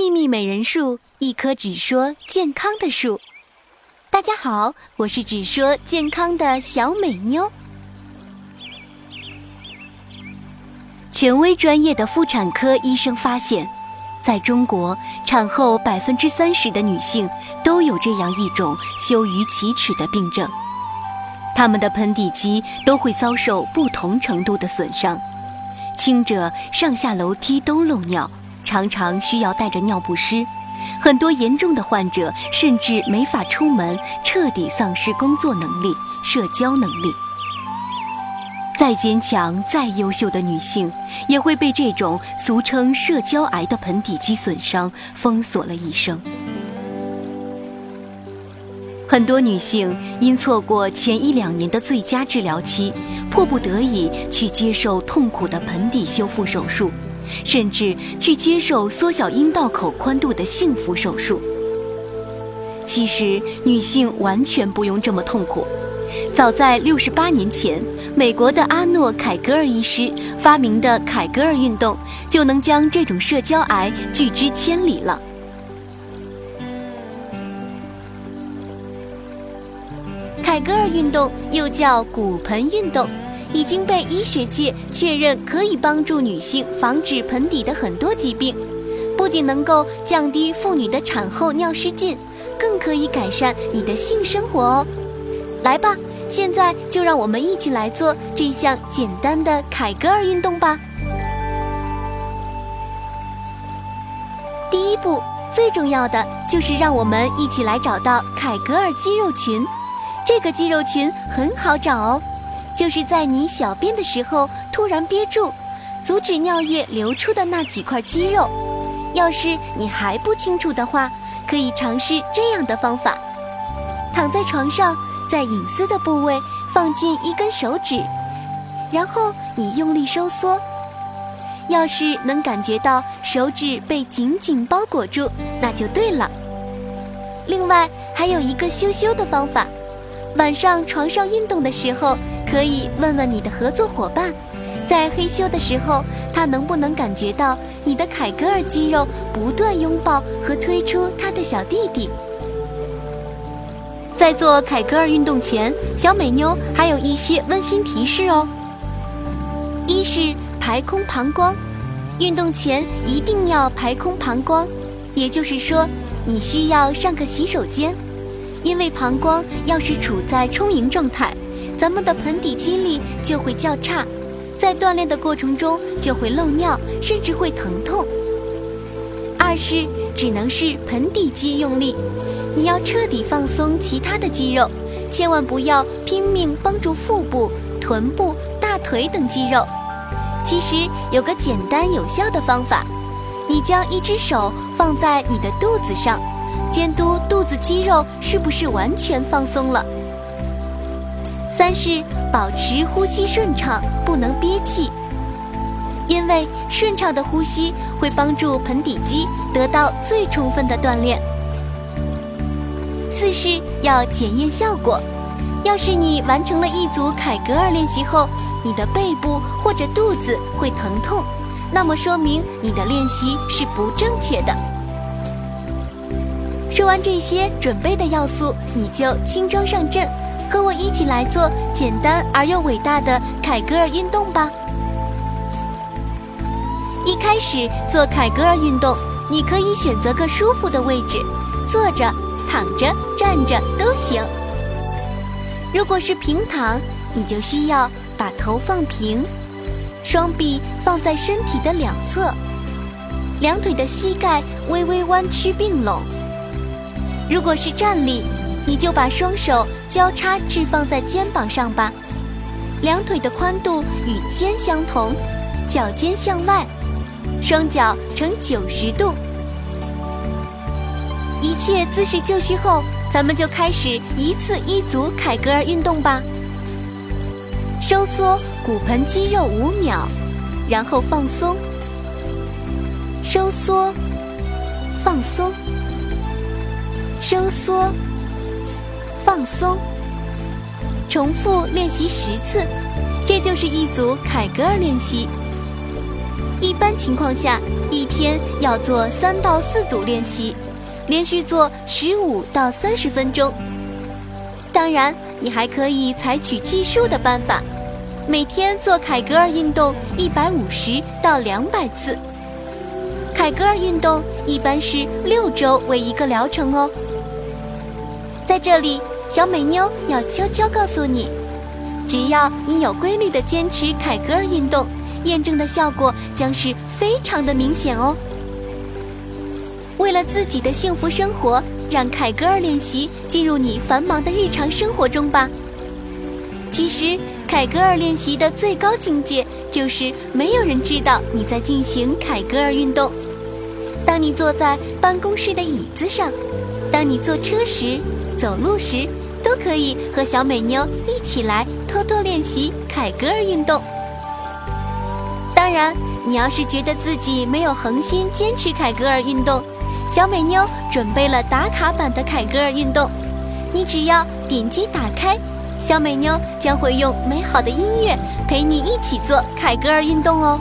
秘密美人树，一棵只说健康的树。大家好，我是只说健康的小美妞。权威专业的妇产科医生发现，在中国，产后百分之三十的女性都有这样一种羞于启齿的病症，她们的盆底肌都会遭受不同程度的损伤，轻者上下楼梯都漏尿，常常需要带着尿不湿。很多严重的患者甚至没法出门，彻底丧失工作能力、社交能力。再坚强、再优秀的女性，也会被这种俗称“社交癌”的盆底肌损伤封锁了一生。很多女性因错过前一两年的最佳治疗期，迫不得已去接受痛苦的盆底修复手术。甚至去接受缩小阴道口宽度的幸福手术。其实，女性完全不用这么痛苦。早在六十八年前，美国的阿诺·凯格尔医师发明的凯格尔运动，就能将这种社交癌拒之千里了。凯格尔运动又叫骨盆运动。已经被医学界确认可以帮助女性防止盆底的很多疾病，不仅能够降低妇女的产后尿失禁，更可以改善你的性生活哦。来吧，现在就让我们一起来做这项简单的凯格尔运动吧。第一步，最重要的就是让我们一起来找到凯格尔肌肉群，这个肌肉群很好找哦。就是在你小便的时候突然憋住，阻止尿液流出的那几块肌肉。要是你还不清楚的话，可以尝试这样的方法：躺在床上，在隐私的部位放进一根手指，然后你用力收缩。要是能感觉到手指被紧紧包裹住，那就对了。另外还有一个羞羞的方法：晚上床上运动的时候。可以问问你的合作伙伴，在嘿咻的时候，他能不能感觉到你的凯格尔肌肉不断拥抱和推出他的小弟弟？在做凯格尔运动前，小美妞还有一些温馨提示哦。一是排空膀胱，运动前一定要排空膀胱，也就是说，你需要上个洗手间，因为膀胱要是处在充盈状态。咱们的盆底肌力就会较差，在锻炼的过程中就会漏尿，甚至会疼痛。二是只能是盆底肌用力，你要彻底放松其他的肌肉，千万不要拼命帮助腹部、臀部、大腿等肌肉。其实有个简单有效的方法，你将一只手放在你的肚子上，监督肚子肌肉是不是完全放松了。三是保持呼吸顺畅，不能憋气，因为顺畅的呼吸会帮助盆底肌得到最充分的锻炼。四是要检验效果，要是你完成了一组凯格尔练习后，你的背部或者肚子会疼痛，那么说明你的练习是不正确的。说完这些准备的要素，你就轻装上阵。和我一起来做简单而又伟大的凯格尔运动吧。一开始做凯格尔运动，你可以选择个舒服的位置，坐着、躺着、站着都行。如果是平躺，你就需要把头放平，双臂放在身体的两侧，两腿的膝盖微微弯曲并拢。如果是站立，你就把双手交叉置放在肩膀上吧，两腿的宽度与肩相同，脚尖向外，双脚呈九十度。一切姿势就绪后，咱们就开始一次一组凯格尔运动吧。收缩骨盆肌肉五秒，然后放松，收缩，放松，收缩。放松，重复练习十次，这就是一组凯格尔练习。一般情况下，一天要做三到四组练习，连续做十五到三十分钟。当然，你还可以采取计数的办法，每天做凯格尔运动一百五十到两百次。凯格尔运动一般是六周为一个疗程哦。在这里，小美妞要悄悄告诉你。只要你有规律的坚持凯格尔运动，验证的效果将是非常的明显哦。为了自己的幸福生活，让凯格尔练习进入你繁忙的日常生活中吧。其实，凯格尔练习的最高境界就是没有人知道你在进行凯格尔运动。当你坐在办公室的椅子上，当你坐车时，走路时。都可以和小美妞一起来偷偷练习凯格尔运动。当然，你要是觉得自己没有恒心坚持凯格尔运动，小美妞准备了打卡版的凯格尔运动。你只要点击打开，小美妞将会用美好的音乐陪你一起做凯格尔运动哦。